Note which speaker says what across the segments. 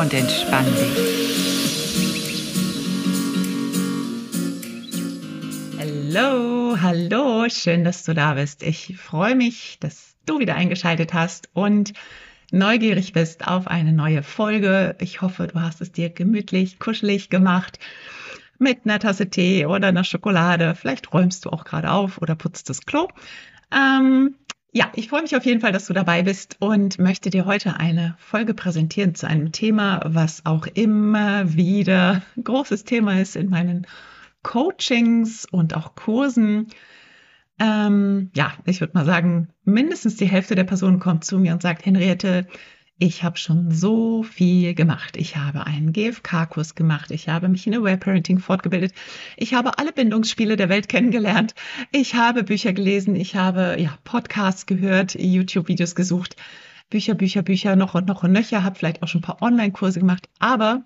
Speaker 1: und entspann dich. Hallo, hallo, schön, dass du da bist. Ich freue mich, dass du wieder eingeschaltet hast und neugierig bist auf eine neue Folge. Ich hoffe, du hast es dir gemütlich, kuschelig gemacht mit einer Tasse Tee oder einer Schokolade. Vielleicht räumst du auch gerade auf oder putzt das Klo. Ähm, ja, ich freue mich auf jeden Fall, dass du dabei bist und möchte dir heute eine Folge präsentieren zu einem Thema, was auch immer wieder großes Thema ist in meinen Coachings und auch Kursen. Ähm, ja, ich würde mal sagen, mindestens die Hälfte der Personen kommt zu mir und sagt, Henriette, ich habe schon so viel gemacht. Ich habe einen GFK-Kurs gemacht. Ich habe mich in Aware Parenting fortgebildet. Ich habe alle Bindungsspiele der Welt kennengelernt. Ich habe Bücher gelesen. Ich habe ja, Podcasts gehört, YouTube-Videos gesucht. Bücher, Bücher, Bücher, noch und noch und nöcher. Habe vielleicht auch schon ein paar Online-Kurse gemacht. Aber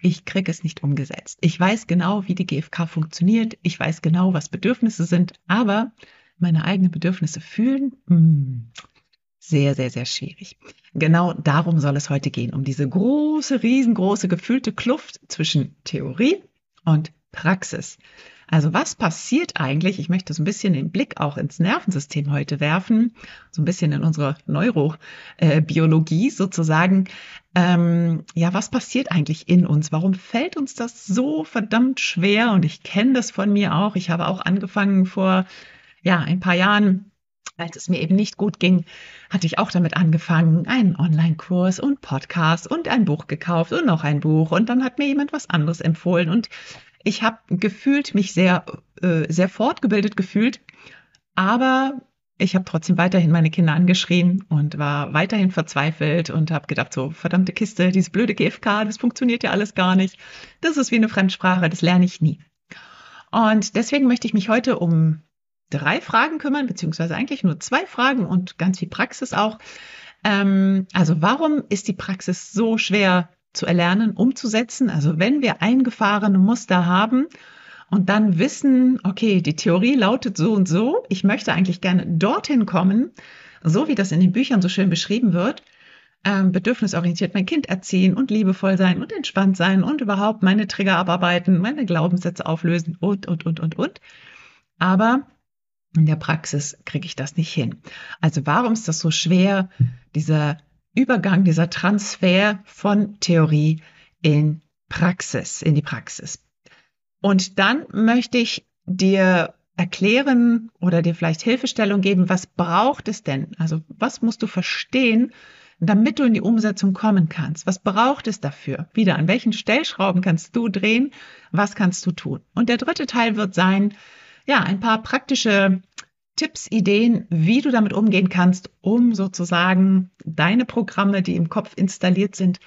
Speaker 1: ich kriege es nicht umgesetzt. Ich weiß genau, wie die GFK funktioniert. Ich weiß genau, was Bedürfnisse sind. Aber meine eigenen Bedürfnisse fühlen, mh, hm, sehr, sehr, sehr schwierig. Genau darum soll es heute gehen, um diese große, riesengroße gefühlte Kluft zwischen Theorie und Praxis. Also was passiert eigentlich? Ich möchte so ein bisschen den Blick auch ins Nervensystem heute werfen, so ein bisschen in unsere Neurobiologie sozusagen. Ähm, ja, was passiert eigentlich in uns? Warum fällt uns das so verdammt schwer? Und ich kenne das von mir auch. Ich habe auch angefangen vor ja ein paar Jahren als es mir eben nicht gut ging, hatte ich auch damit angefangen, einen Online-Kurs und Podcast und ein Buch gekauft und noch ein Buch und dann hat mir jemand was anderes empfohlen und ich habe gefühlt mich sehr äh, sehr fortgebildet gefühlt, aber ich habe trotzdem weiterhin meine Kinder angeschrien und war weiterhin verzweifelt und habe gedacht, so verdammte Kiste, diese blöde GFK, das funktioniert ja alles gar nicht. Das ist wie eine Fremdsprache, das lerne ich nie. Und deswegen möchte ich mich heute um drei Fragen kümmern, beziehungsweise eigentlich nur zwei Fragen und ganz viel Praxis auch. Ähm, also warum ist die Praxis so schwer zu erlernen, umzusetzen? Also wenn wir eingefahrene Muster haben und dann wissen, okay, die Theorie lautet so und so, ich möchte eigentlich gerne dorthin kommen, so wie das in den Büchern so schön beschrieben wird, ähm, bedürfnisorientiert mein Kind erziehen und liebevoll sein und entspannt sein und überhaupt meine Trigger abarbeiten, meine Glaubenssätze auflösen und, und, und, und, und. Aber in der Praxis kriege ich das nicht hin. Also warum ist das so schwer, dieser Übergang, dieser Transfer von Theorie in Praxis, in die Praxis? Und dann möchte ich dir erklären oder dir vielleicht Hilfestellung geben, was braucht es denn? Also was musst du verstehen, damit du in die Umsetzung kommen kannst? Was braucht es dafür? Wieder, an welchen Stellschrauben kannst du drehen? Was kannst du tun? Und der dritte Teil wird sein, ja, ein paar praktische Tipps, Ideen, wie du damit umgehen kannst, um sozusagen deine Programme, die im Kopf installiert sind,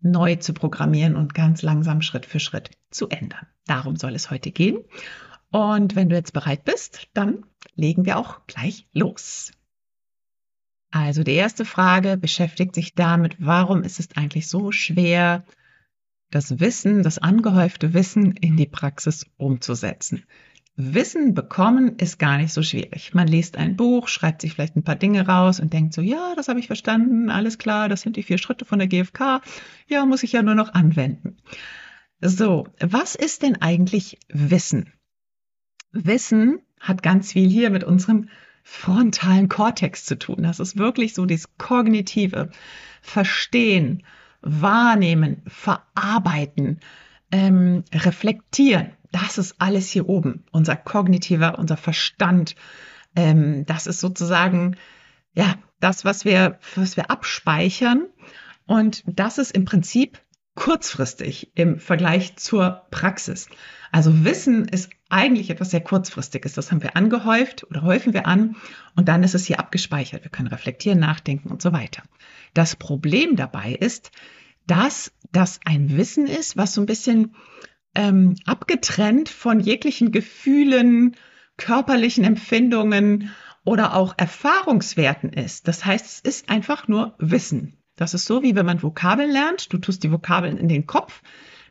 Speaker 1: neu zu programmieren und ganz langsam Schritt für Schritt zu ändern. Darum soll es heute gehen. Und wenn du jetzt bereit bist, dann legen wir auch gleich los. Also die erste Frage beschäftigt sich damit, warum ist es eigentlich so schwer, das Wissen, das angehäufte Wissen in die Praxis umzusetzen. Wissen bekommen ist gar nicht so schwierig. Man liest ein Buch, schreibt sich vielleicht ein paar Dinge raus und denkt so, ja, das habe ich verstanden, alles klar, das sind die vier Schritte von der GfK, ja, muss ich ja nur noch anwenden. So, was ist denn eigentlich Wissen? Wissen hat ganz viel hier mit unserem frontalen Kortex zu tun. Das ist wirklich so dieses kognitive Verstehen, Wahrnehmen, Verarbeiten, ähm, Reflektieren das ist alles hier oben, unser kognitiver, unser Verstand. Ähm, das ist sozusagen ja das, was wir, was wir abspeichern. Und das ist im Prinzip kurzfristig im Vergleich zur Praxis. Also Wissen ist eigentlich etwas sehr kurzfristiges. Das haben wir angehäuft oder häufen wir an und dann ist es hier abgespeichert. Wir können reflektieren, nachdenken und so weiter. Das Problem dabei ist, dass das ein Wissen ist, was so ein bisschen ähm, abgetrennt von jeglichen Gefühlen, körperlichen Empfindungen oder auch Erfahrungswerten ist. Das heißt, es ist einfach nur Wissen. Das ist so, wie wenn man Vokabeln lernt. Du tust die Vokabeln in den Kopf.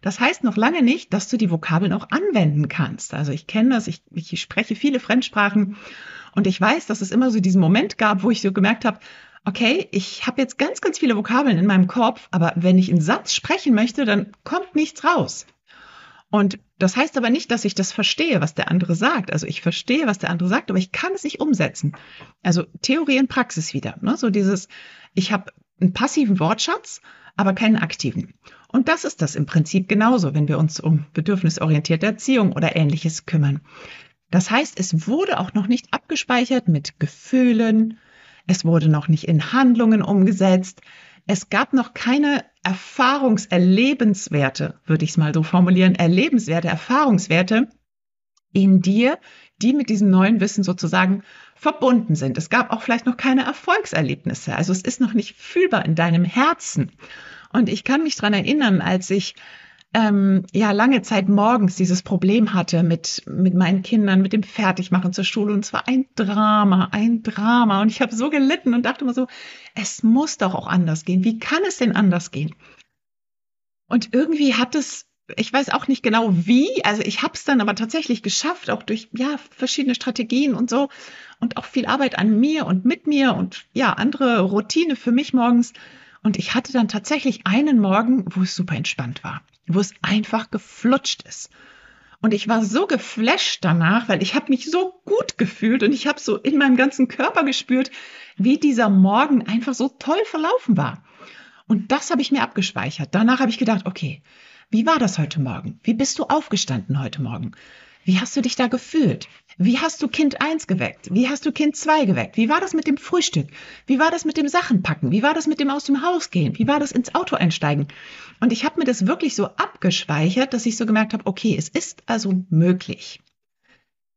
Speaker 1: Das heißt noch lange nicht, dass du die Vokabeln auch anwenden kannst. Also ich kenne das, ich, ich spreche viele Fremdsprachen und ich weiß, dass es immer so diesen Moment gab, wo ich so gemerkt habe, okay, ich habe jetzt ganz, ganz viele Vokabeln in meinem Kopf, aber wenn ich einen Satz sprechen möchte, dann kommt nichts raus. Und das heißt aber nicht, dass ich das verstehe, was der andere sagt. Also ich verstehe, was der andere sagt, aber ich kann es nicht umsetzen. Also Theorie und Praxis wieder. Ne? So dieses, ich habe einen passiven Wortschatz, aber keinen aktiven. Und das ist das im Prinzip genauso, wenn wir uns um bedürfnisorientierte Erziehung oder ähnliches kümmern. Das heißt, es wurde auch noch nicht abgespeichert mit Gefühlen, es wurde noch nicht in Handlungen umgesetzt, es gab noch keine Erfahrungserlebenswerte, würde ich es mal so formulieren, Erlebenswerte, Erfahrungswerte in dir, die mit diesem neuen Wissen sozusagen verbunden sind. Es gab auch vielleicht noch keine Erfolgserlebnisse. Also es ist noch nicht fühlbar in deinem Herzen. Und ich kann mich dran erinnern, als ich ähm, ja lange Zeit morgens dieses Problem hatte mit mit meinen Kindern, mit dem Fertigmachen zur Schule und es war ein Drama, ein Drama und ich habe so gelitten und dachte immer so, es muss doch auch anders gehen. Wie kann es denn anders gehen? Und irgendwie hat es ich weiß auch nicht genau wie, also ich habe es dann aber tatsächlich geschafft, auch durch ja verschiedene Strategien und so und auch viel Arbeit an mir und mit mir und ja andere Routine für mich morgens. Und ich hatte dann tatsächlich einen Morgen, wo es super entspannt war wo es einfach geflutscht ist. Und ich war so geflasht danach, weil ich habe mich so gut gefühlt und ich habe so in meinem ganzen Körper gespürt, wie dieser Morgen einfach so toll verlaufen war. Und das habe ich mir abgespeichert. Danach habe ich gedacht, okay, wie war das heute Morgen? Wie bist du aufgestanden heute Morgen? Wie hast du dich da gefühlt? Wie hast du Kind 1 geweckt? Wie hast du Kind 2 geweckt? Wie war das mit dem Frühstück? Wie war das mit dem Sachenpacken? Wie war das mit dem aus dem Haus gehen? Wie war das ins Auto einsteigen? Und ich habe mir das wirklich so abgespeichert, dass ich so gemerkt habe, okay, es ist also möglich.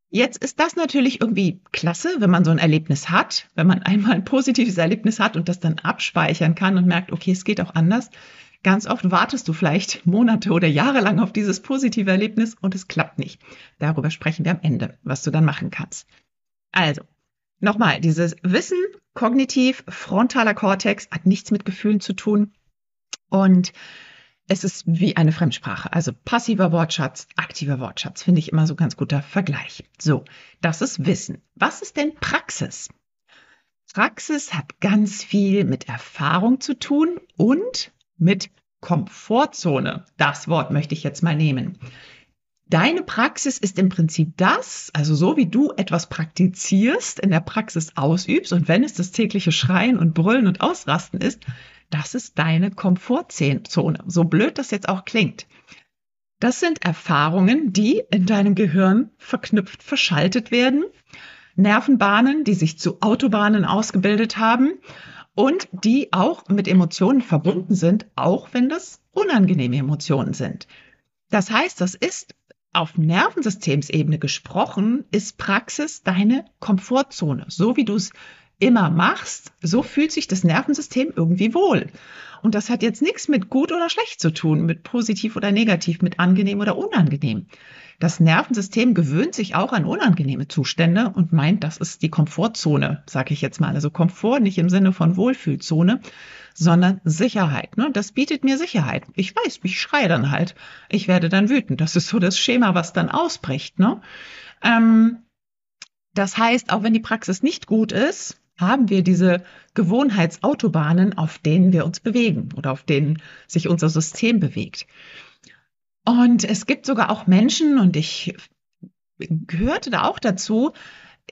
Speaker 1: Jetzt ist das natürlich irgendwie klasse, wenn man so ein Erlebnis hat, wenn man einmal ein positives Erlebnis hat und das dann abspeichern kann und merkt, okay, es geht auch anders. Ganz oft wartest du vielleicht Monate oder Jahre lang auf dieses positive Erlebnis und es klappt nicht. Darüber sprechen wir am Ende, was du dann machen kannst. Also, nochmal, dieses Wissen, kognitiv, frontaler Kortex hat nichts mit Gefühlen zu tun und es ist wie eine Fremdsprache. Also passiver Wortschatz, aktiver Wortschatz, finde ich immer so ganz guter Vergleich. So, das ist Wissen. Was ist denn Praxis? Praxis hat ganz viel mit Erfahrung zu tun und mit Komfortzone. Das Wort möchte ich jetzt mal nehmen. Deine Praxis ist im Prinzip das, also so wie du etwas praktizierst, in der Praxis ausübst und wenn es das tägliche Schreien und Brüllen und Ausrasten ist, das ist deine Komfortzone. So blöd das jetzt auch klingt. Das sind Erfahrungen, die in deinem Gehirn verknüpft, verschaltet werden. Nervenbahnen, die sich zu Autobahnen ausgebildet haben und die auch mit Emotionen verbunden sind, auch wenn das unangenehme Emotionen sind. Das heißt, das ist auf Nervensystemsebene gesprochen, ist Praxis deine Komfortzone. So wie du es immer machst, so fühlt sich das Nervensystem irgendwie wohl. Und das hat jetzt nichts mit gut oder schlecht zu tun, mit positiv oder negativ, mit angenehm oder unangenehm. Das Nervensystem gewöhnt sich auch an unangenehme Zustände und meint, das ist die Komfortzone, sage ich jetzt mal. Also Komfort nicht im Sinne von Wohlfühlzone, sondern Sicherheit. Ne? Das bietet mir Sicherheit. Ich weiß, ich schreie dann halt. Ich werde dann wütend. Das ist so das Schema, was dann ausbricht. Ne? Ähm, das heißt, auch wenn die Praxis nicht gut ist, haben wir diese Gewohnheitsautobahnen, auf denen wir uns bewegen oder auf denen sich unser System bewegt. Und es gibt sogar auch Menschen, und ich gehörte da auch dazu,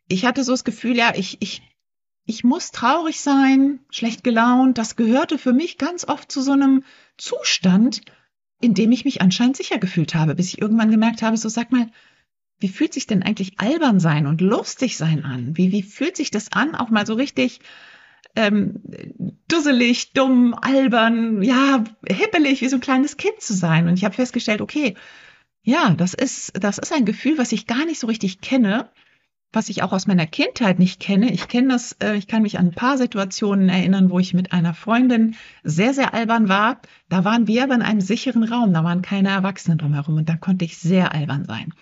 Speaker 1: ich hatte so das Gefühl, ja, ich, ich, ich muss traurig sein, schlecht gelaunt. Das gehörte für mich ganz oft zu so einem Zustand, in dem ich mich anscheinend sicher gefühlt habe, bis ich irgendwann gemerkt habe, so sag mal, wie fühlt sich denn eigentlich albern sein und lustig sein an? Wie, wie fühlt sich das an, auch mal so richtig ähm, dusselig, dumm, albern, ja, hippelig, wie so ein kleines Kind zu sein? Und ich habe festgestellt, okay, ja, das ist, das ist ein Gefühl, was ich gar nicht so richtig kenne. was ich auch aus meiner Kindheit nicht kenne. Ich kenne das, äh, ich kann mich an ein paar Situationen erinnern, wo ich mit einer Freundin sehr, sehr albern war. Da waren wir aber in einem sicheren Raum, da waren keine Erwachsenen drumherum und da konnte ich sehr albern sein.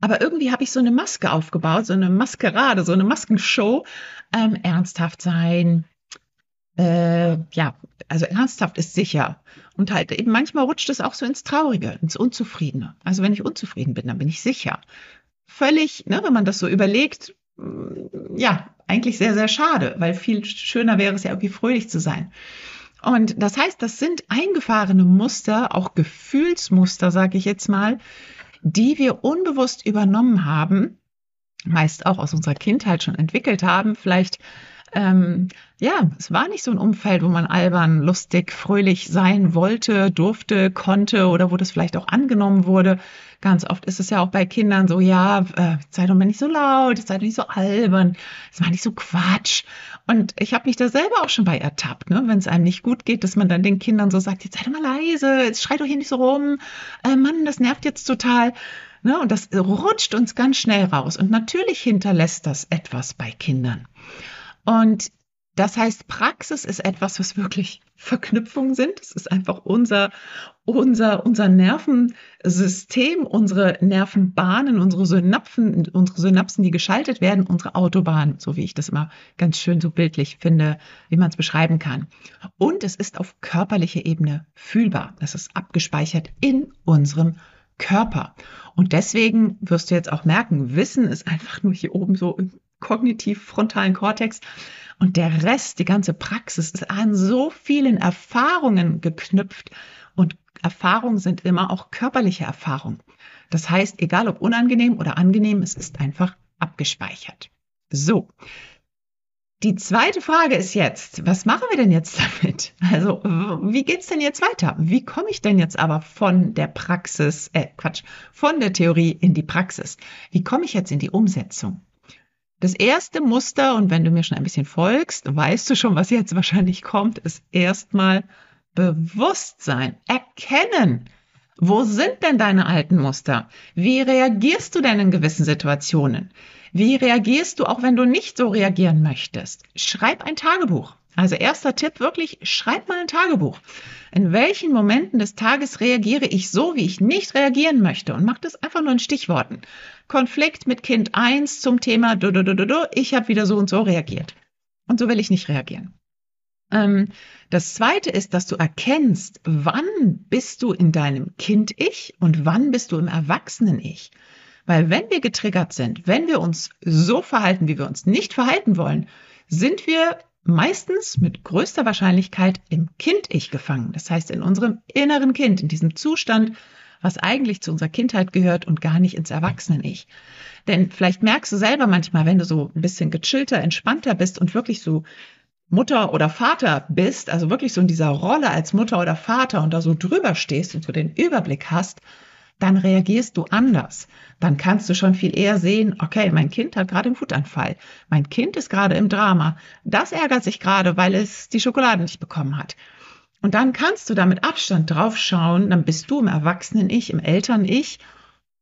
Speaker 1: Aber irgendwie habe ich so eine Maske aufgebaut, so eine Maskerade, so eine Maskenshow. Ähm, ernsthaft sein, äh, ja, also ernsthaft ist sicher. Und halt eben manchmal rutscht es auch so ins Traurige, ins Unzufriedene. Also wenn ich unzufrieden bin, dann bin ich sicher völlig, ne, wenn man das so überlegt, mm, ja, eigentlich sehr, sehr schade, weil viel schöner wäre es ja irgendwie fröhlich zu sein. Und das heißt, das sind eingefahrene Muster, auch Gefühlsmuster, sage ich jetzt mal, die wir unbewusst übernommen haben, meist auch aus unserer Kindheit schon entwickelt haben, vielleicht ähm, ja, es war nicht so ein Umfeld, wo man albern, lustig, fröhlich sein wollte, durfte, konnte oder wo das vielleicht auch angenommen wurde. Ganz oft ist es ja auch bei Kindern so, ja, äh, sei doch mal nicht so laut, sei doch nicht so albern, sei mal nicht so Quatsch. Und ich habe mich da selber auch schon bei ertappt, ne? wenn es einem nicht gut geht, dass man dann den Kindern so sagt, jetzt sei doch mal leise, jetzt schrei doch hier nicht so rum, äh, Mann, das nervt jetzt total. Ne? Und das rutscht uns ganz schnell raus. Und natürlich hinterlässt das etwas bei Kindern. Und das heißt, Praxis ist etwas, was wirklich Verknüpfungen sind. Es ist einfach unser, unser, unser Nervensystem, unsere Nervenbahnen, unsere Synapsen, unsere Synapsen, die geschaltet werden, unsere Autobahn, so wie ich das immer ganz schön so bildlich finde, wie man es beschreiben kann. Und es ist auf körperlicher Ebene fühlbar. Das ist abgespeichert in unserem Körper. Und deswegen wirst du jetzt auch merken, Wissen ist einfach nur hier oben so kognitiv-frontalen Kortex. Und der Rest, die ganze Praxis, ist an so vielen Erfahrungen geknüpft. Und Erfahrungen sind immer auch körperliche Erfahrungen. Das heißt, egal ob unangenehm oder angenehm, es ist einfach abgespeichert. So. Die zweite Frage ist jetzt, was machen wir denn jetzt damit? Also, wie geht's denn jetzt weiter? Wie komme ich denn jetzt aber von der Praxis, äh, Quatsch, von der Theorie in die Praxis? Wie komme ich jetzt in die Umsetzung? Das erste Muster, und wenn du mir schon ein bisschen folgst, weißt du schon, was jetzt wahrscheinlich kommt, ist erstmal Bewusstsein, erkennen. Wo sind denn deine alten Muster? Wie reagierst du denn in gewissen Situationen? Wie reagierst du auch, wenn du nicht so reagieren möchtest? Schreib ein Tagebuch. Also erster Tipp wirklich, schreib mal ein Tagebuch. In welchen Momenten des Tages reagiere ich so, wie ich nicht reagieren möchte? Und mach das einfach nur in Stichworten. Konflikt mit Kind 1 zum Thema, du, du, du, ich habe wieder so und so reagiert. Und so will ich nicht reagieren. Ähm, das zweite ist, dass du erkennst, wann bist du in deinem Kind-Ich und wann bist du im Erwachsenen-Ich. Weil wenn wir getriggert sind, wenn wir uns so verhalten, wie wir uns nicht verhalten wollen, sind wir meistens mit größter Wahrscheinlichkeit im Kind-Ich gefangen. Das heißt, in unserem inneren Kind, in diesem Zustand, was eigentlich zu unserer Kindheit gehört und gar nicht ins Erwachsenen-Ich. Denn vielleicht merkst du selber manchmal, wenn du so ein bisschen gechillter, entspannter bist und wirklich so Mutter oder Vater bist, also wirklich so in dieser Rolle als Mutter oder Vater und da so drüber stehst und so den Überblick hast, dann reagierst du anders. Dann kannst du schon viel eher sehen, okay, mein Kind hat gerade einen Wutanfall. Mein Kind ist gerade im Drama. Das ärgert sich gerade, weil es die Schokolade nicht bekommen hat. Und dann kannst du da mit Abstand drauf schauen, dann bist du im Erwachsenen-Ich, im Eltern-Ich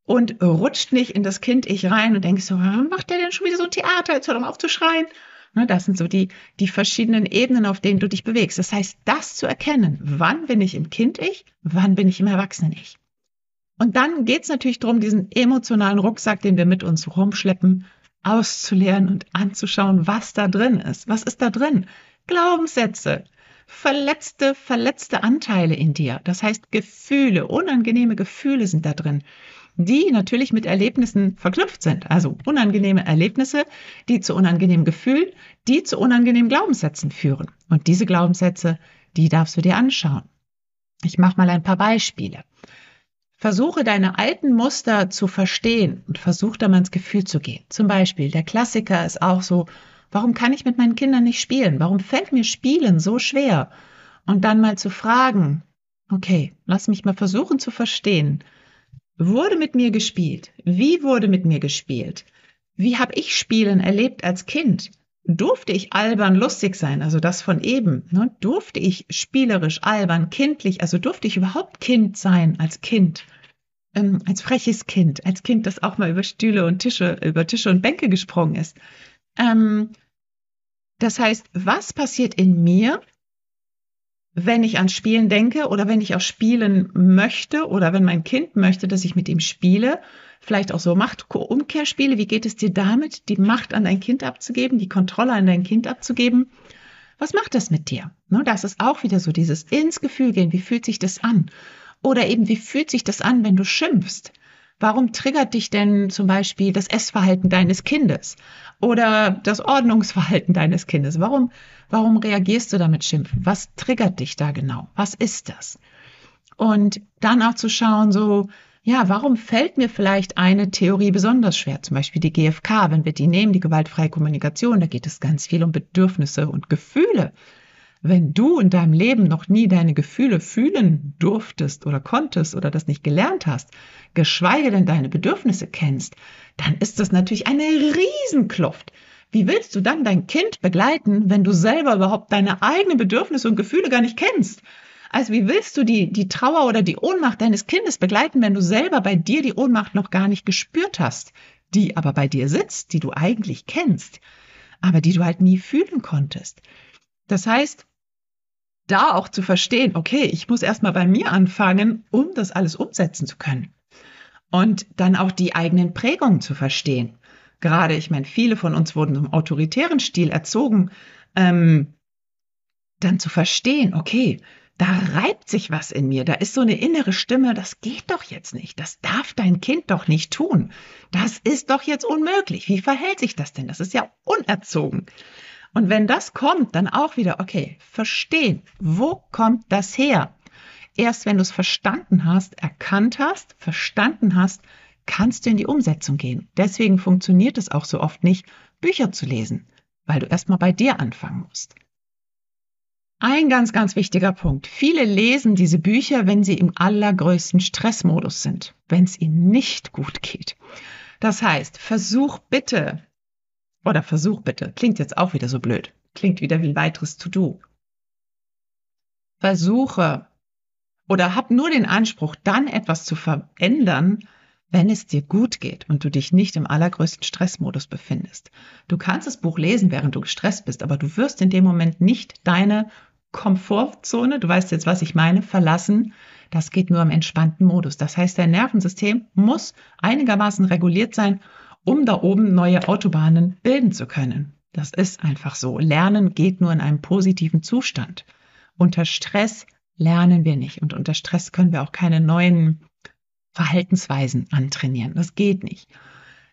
Speaker 1: und rutscht nicht in das Kind-Ich rein und denkst so, macht der denn schon wieder so ein Theater? Jetzt hör doch mal auf zu schreien. Ne, das sind so die, die verschiedenen Ebenen, auf denen du dich bewegst. Das heißt, das zu erkennen, wann bin ich im Kind-Ich, wann bin ich im Erwachsenen-Ich. Und dann geht es natürlich darum, diesen emotionalen Rucksack, den wir mit uns rumschleppen, auszuleeren und anzuschauen, was da drin ist. Was ist da drin? Glaubenssätze, verletzte, verletzte Anteile in dir. Das heißt, Gefühle, unangenehme Gefühle sind da drin, die natürlich mit Erlebnissen verknüpft sind. Also unangenehme Erlebnisse, die zu unangenehmen Gefühlen, die zu unangenehmen Glaubenssätzen führen. Und diese Glaubenssätze, die darfst du dir anschauen. Ich mache mal ein paar Beispiele. Versuche deine alten Muster zu verstehen und versuch da mal ins Gefühl zu gehen. Zum Beispiel, der Klassiker ist auch so, Warum kann ich mit meinen Kindern nicht spielen? Warum fällt mir Spielen so schwer? Und dann mal zu fragen, okay, lass mich mal versuchen zu verstehen. Wurde mit mir gespielt? Wie wurde mit mir gespielt? Wie habe ich Spielen erlebt als Kind? Durfte ich albern lustig sein, also das von eben? Ne? Durfte ich spielerisch albern, kindlich, also durfte ich überhaupt Kind sein als Kind? ähm, als freches Kind, als Kind, das auch mal über Stühle und Tische, über Tische und Bänke gesprungen ist. Ähm, das heißt, was passiert in mir, wenn ich an Spielen denke oder wenn ich auch spielen möchte oder wenn mein Kind möchte, dass ich mit ihm spiele, vielleicht auch so Macht-Umkehrspiele, wie geht es dir damit, die Macht an dein Kind abzugeben, die Kontrolle an dein Kind abzugeben? Was macht das mit dir? Ne, das ist auch wieder so dieses ins Gefühl gehen, wie fühlt sich das an? Oder eben, wie fühlt sich das an, wenn du schimpfst? Warum triggert dich denn zum Beispiel das Essverhalten deines Kindes oder das Ordnungsverhalten deines Kindes? Warum, warum reagierst du damit Schimpfen? Was triggert dich da genau? Was ist das? Und dann auch zu schauen, so, ja, warum fällt mir vielleicht eine Theorie besonders schwer? Zum Beispiel die GfK, wenn wir die nehmen, die gewaltfreie Kommunikation, da geht es ganz viel um Bedürfnisse und Gefühle. Wenn du in deinem Leben noch nie deine Gefühle fühlen durftest oder konntest oder das nicht gelernt hast, geschweige denn deine Bedürfnisse kennst, dann ist das natürlich eine Riesenkluft. Wie willst du dann dein Kind begleiten, wenn du selber überhaupt deine eigenen Bedürfnisse und Gefühle gar nicht kennst? Also wie willst du die, die Trauer oder die Ohnmacht deines Kindes begleiten, wenn du selber bei dir die Ohnmacht noch gar nicht gespürt hast, die aber bei dir sitzt, die du eigentlich kennst, aber die du halt nie fühlen konntest? Das heißt, da auch zu verstehen, okay, ich muss erstmal bei mir anfangen, um das alles umsetzen zu können. Und dann auch die eigenen Prägungen zu verstehen. Gerade, ich meine, viele von uns wurden im autoritären Stil erzogen, ähm, dann zu verstehen, okay, da reibt sich was in mir, da ist so eine innere Stimme, das geht doch jetzt nicht, das darf dein Kind doch nicht tun, das ist doch jetzt unmöglich, wie verhält sich das denn, das ist ja unerzogen. Und wenn das kommt, dann auch wieder, okay, verstehen, wo kommt das her? Erst wenn du es verstanden hast, erkannt hast, verstanden hast, kannst du in die Umsetzung gehen. Deswegen funktioniert es auch so oft nicht, Bücher zu lesen, weil du erstmal bei dir anfangen musst. Ein ganz, ganz wichtiger Punkt. Viele lesen diese Bücher, wenn sie im allergrößten Stressmodus sind, wenn es ihnen nicht gut geht. Das heißt, versuch bitte oder versuch bitte. Klingt jetzt auch wieder so blöd. Klingt wieder wie ein weiteres To-Do. Versuche oder hab nur den Anspruch, dann etwas zu verändern, wenn es dir gut geht und du dich nicht im allergrößten Stressmodus befindest. Du kannst das Buch lesen, während du gestresst bist, aber du wirst in dem Moment nicht deine Komfortzone, du weißt jetzt, was ich meine, verlassen. Das geht nur im entspannten Modus. Das heißt, dein Nervensystem muss einigermaßen reguliert sein, um da oben neue Autobahnen bilden zu können. Das ist einfach so. Lernen geht nur in einem positiven Zustand. Unter Stress lernen wir nicht und unter Stress können wir auch keine neuen Verhaltensweisen antrainieren. Das geht nicht.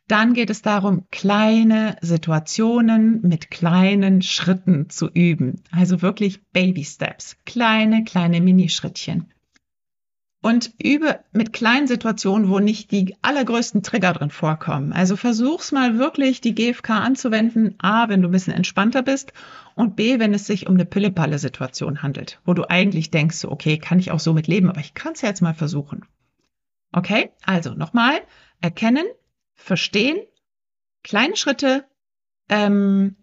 Speaker 1: Dann geht es darum, kleine Situationen mit kleinen Schritten zu üben. Also wirklich Baby Steps, kleine, kleine Minischrittchen und übe mit kleinen Situationen, wo nicht die allergrößten Trigger drin vorkommen. Also versuch's mal wirklich, die GFK anzuwenden. A, wenn du ein bisschen entspannter bist und B, wenn es sich um eine Pille-Palle-Situation handelt, wo du eigentlich denkst, okay, kann ich auch so mit leben, aber ich kann es ja jetzt mal versuchen. Okay, also nochmal, erkennen, verstehen, kleine Schritte, ähm,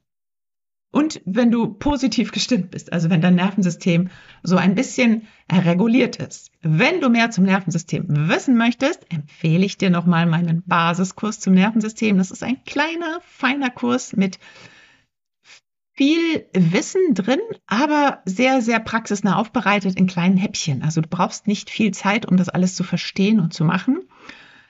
Speaker 1: und wenn du positiv gestimmt bist, also wenn dein Nervensystem so ein bisschen reguliert ist. Wenn du mehr zum Nervensystem wissen möchtest, empfehle ich dir nochmal meinen Basiskurs zum Nervensystem. Das ist ein kleiner, feiner Kurs mit viel Wissen drin, aber sehr, sehr praxisnah aufbereitet in kleinen Häppchen. Also du brauchst nicht viel Zeit, um das alles zu verstehen und zu machen.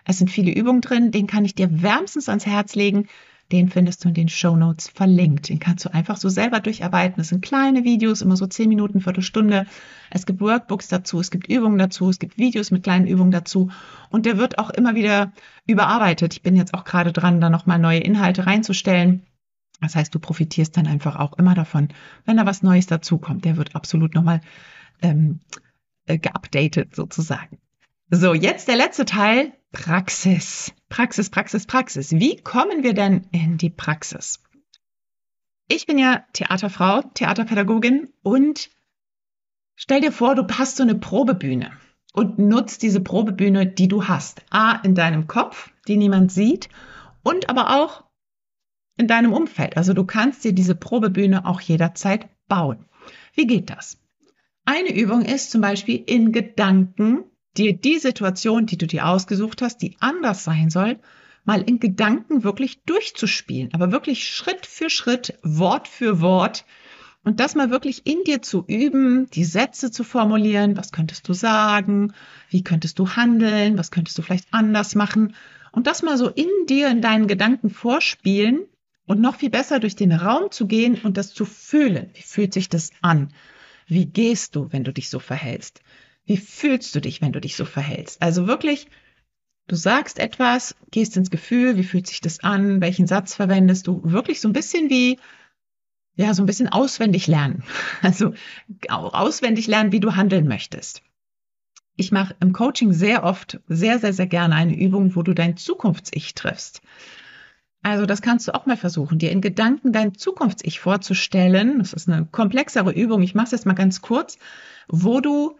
Speaker 1: Es sind viele Übungen drin, den kann ich dir wärmstens ans Herz legen. Den findest du in den Show Notes verlinkt. Den kannst du einfach so selber durcharbeiten. Das sind kleine Videos, immer so zehn Minuten, Viertelstunde. Es gibt Workbooks dazu, es gibt Übungen dazu, es gibt Videos mit kleinen Übungen dazu. Und der wird auch immer wieder überarbeitet. Ich bin jetzt auch gerade dran, da nochmal neue Inhalte reinzustellen. Das heißt, du profitierst dann einfach auch immer davon, wenn da was Neues dazukommt. Der wird absolut nochmal ähm, äh, geupdatet sozusagen. So, jetzt der letzte Teil, Praxis. Praxis, Praxis, Praxis. Wie kommen wir denn in die Praxis? Ich bin ja Theaterfrau, Theaterpädagogin und stell dir vor, du hast so eine Probebühne und nutzt diese Probebühne, die du hast. A, in deinem Kopf, die niemand sieht und aber auch in deinem Umfeld. Also du kannst dir diese Probebühne auch jederzeit bauen. Wie geht das? Eine Übung ist zum Beispiel in Gedanken dir die Situation, die du dir ausgesucht hast, die anders sein soll, mal in Gedanken wirklich durchzuspielen, aber wirklich Schritt für Schritt, Wort für Wort und das mal wirklich in dir zu üben, die Sätze zu formulieren, was könntest du sagen, wie könntest du handeln, was könntest du vielleicht anders machen und das mal so in dir, in deinen Gedanken vorspielen und noch viel besser durch den Raum zu gehen und das zu fühlen. Wie fühlt sich das an? Wie gehst du, wenn du dich so verhältst? Wie fühlst du dich, wenn du dich so verhältst? Also wirklich, du sagst etwas, gehst ins Gefühl, wie fühlt sich das an? Welchen Satz verwendest du? Wirklich so ein bisschen wie, ja, so ein bisschen auswendig lernen. Also auswendig lernen, wie du handeln möchtest. Ich mache im Coaching sehr oft, sehr, sehr, sehr gerne eine Übung, wo du dein Zukunfts-Ich triffst. Also das kannst du auch mal versuchen, dir in Gedanken dein Zukunfts-Ich vorzustellen. Das ist eine komplexere Übung. Ich mache es jetzt mal ganz kurz, wo du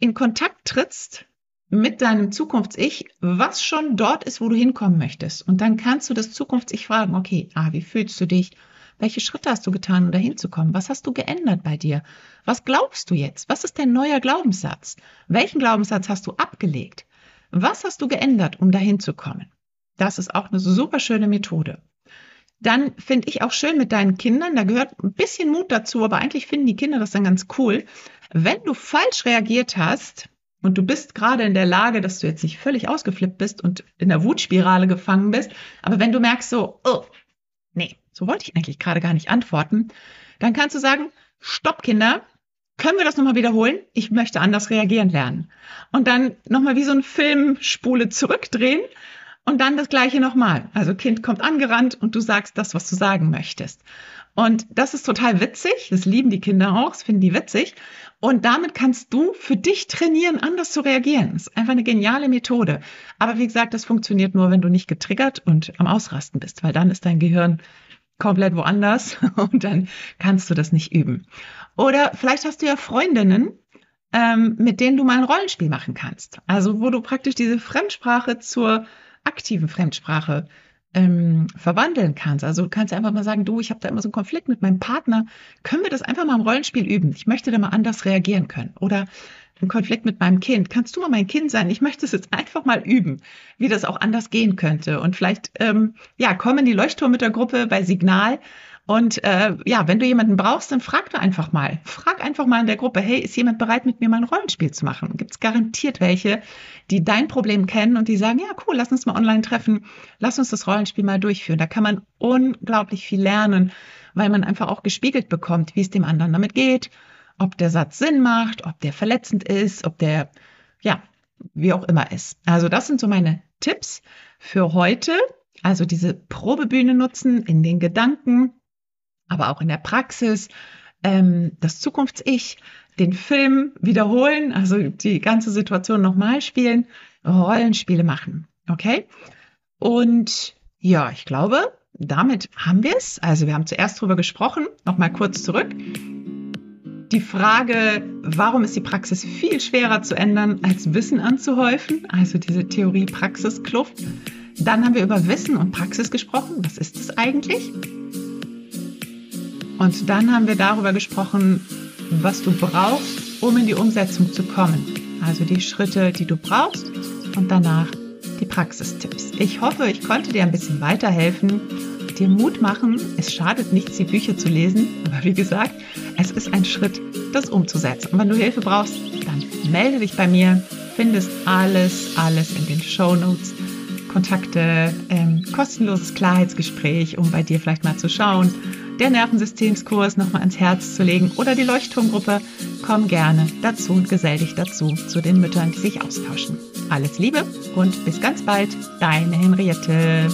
Speaker 1: in Kontakt trittst mit deinem Zukunfts-Ich, was schon dort ist, wo du hinkommen möchtest. Und dann kannst du das Zukunfts-Ich fragen, okay, ah, wie fühlst du dich? Welche Schritte hast du getan, um dahin zu kommen? Was hast du geändert bei dir? Was glaubst du jetzt? Was ist dein neuer Glaubenssatz? Welchen Glaubenssatz hast du abgelegt? Was hast du geändert, um dahin zu kommen? Das ist auch eine super schöne Methode. Dann finde ich auch schön mit deinen Kindern, da gehört ein bisschen Mut dazu, aber eigentlich finden die Kinder das dann ganz cool. Wenn du falsch reagiert hast und du bist gerade in der Lage, dass du jetzt nicht völlig ausgeflippt bist und in der Wutspirale gefangen bist, aber wenn du merkst so, oh, nee, so wollte ich eigentlich gerade gar nicht antworten, dann kannst du sagen, stopp Kinder, können wir das nochmal wiederholen? Ich möchte anders reagieren lernen. Und dann nochmal wie so ein Filmspule zurückdrehen und dann das gleiche nochmal. Also Kind kommt angerannt und du sagst das, was du sagen möchtest. Und das ist total witzig. Das lieben die Kinder auch. Das finden die witzig. Und damit kannst du für dich trainieren, anders zu reagieren. Das ist einfach eine geniale Methode. Aber wie gesagt, das funktioniert nur, wenn du nicht getriggert und am Ausrasten bist, weil dann ist dein Gehirn komplett woanders und dann kannst du das nicht üben. Oder vielleicht hast du ja Freundinnen, ähm, mit denen du mal ein Rollenspiel machen kannst. Also wo du praktisch diese Fremdsprache zur aktive Fremdsprache ähm, verwandeln kannst. Also du kannst einfach mal sagen, du, ich habe da immer so einen Konflikt mit meinem Partner. Können wir das einfach mal im Rollenspiel üben? Ich möchte da mal anders reagieren können. Oder ein Konflikt mit meinem Kind. Kannst du mal mein Kind sein? Ich möchte es jetzt einfach mal üben, wie das auch anders gehen könnte. Und vielleicht, ähm, ja, kommen die Leuchtturm mit der Gruppe bei Signal und äh, ja, wenn du jemanden brauchst, dann frag du einfach mal. Frag einfach mal in der Gruppe, hey, ist jemand bereit, mit mir mal ein Rollenspiel zu machen? Gibt es garantiert welche, die dein Problem kennen und die sagen, ja, cool, lass uns mal online treffen, lass uns das Rollenspiel mal durchführen. Da kann man unglaublich viel lernen, weil man einfach auch gespiegelt bekommt, wie es dem anderen damit geht, ob der Satz Sinn macht, ob der verletzend ist, ob der, ja, wie auch immer ist. Also das sind so meine Tipps für heute. Also diese Probebühne nutzen in den Gedanken, aber auch in der Praxis, ähm, das Zukunfts-Ich, den Film wiederholen, also die ganze Situation nochmal spielen, Rollenspiele machen. Okay? Und ja, ich glaube, damit haben wir es. Also wir haben zuerst drüber gesprochen, nochmal kurz zurück. Die Frage, warum ist die Praxis viel schwerer zu ändern, als Wissen anzuhäufen? Also diese Theorie-Praxis-Kluft. Dann haben wir über Wissen und Praxis gesprochen. Was ist es eigentlich? Und dann haben wir darüber gesprochen, was du brauchst, um in die Umsetzung zu kommen. Also die Schritte, die du brauchst und danach die Praxistipps. Ich hoffe, ich konnte dir ein bisschen weiterhelfen, dir Mut machen. Es schadet nichts, die Bücher zu lesen, aber wie gesagt, es ist ein Schritt, das umzusetzen. Und wenn du Hilfe brauchst, dann melde dich bei mir. Findest alles, alles in den Show Notes. Kontakte, ähm, kostenloses Klarheitsgespräch, um bei dir vielleicht mal zu schauen, der Nervensystemskurs nochmal ans Herz zu legen oder die Leuchtturmgruppe, komm gerne dazu und gesell dich dazu, zu den Müttern, die sich austauschen. Alles Liebe und bis ganz bald, deine Henriette.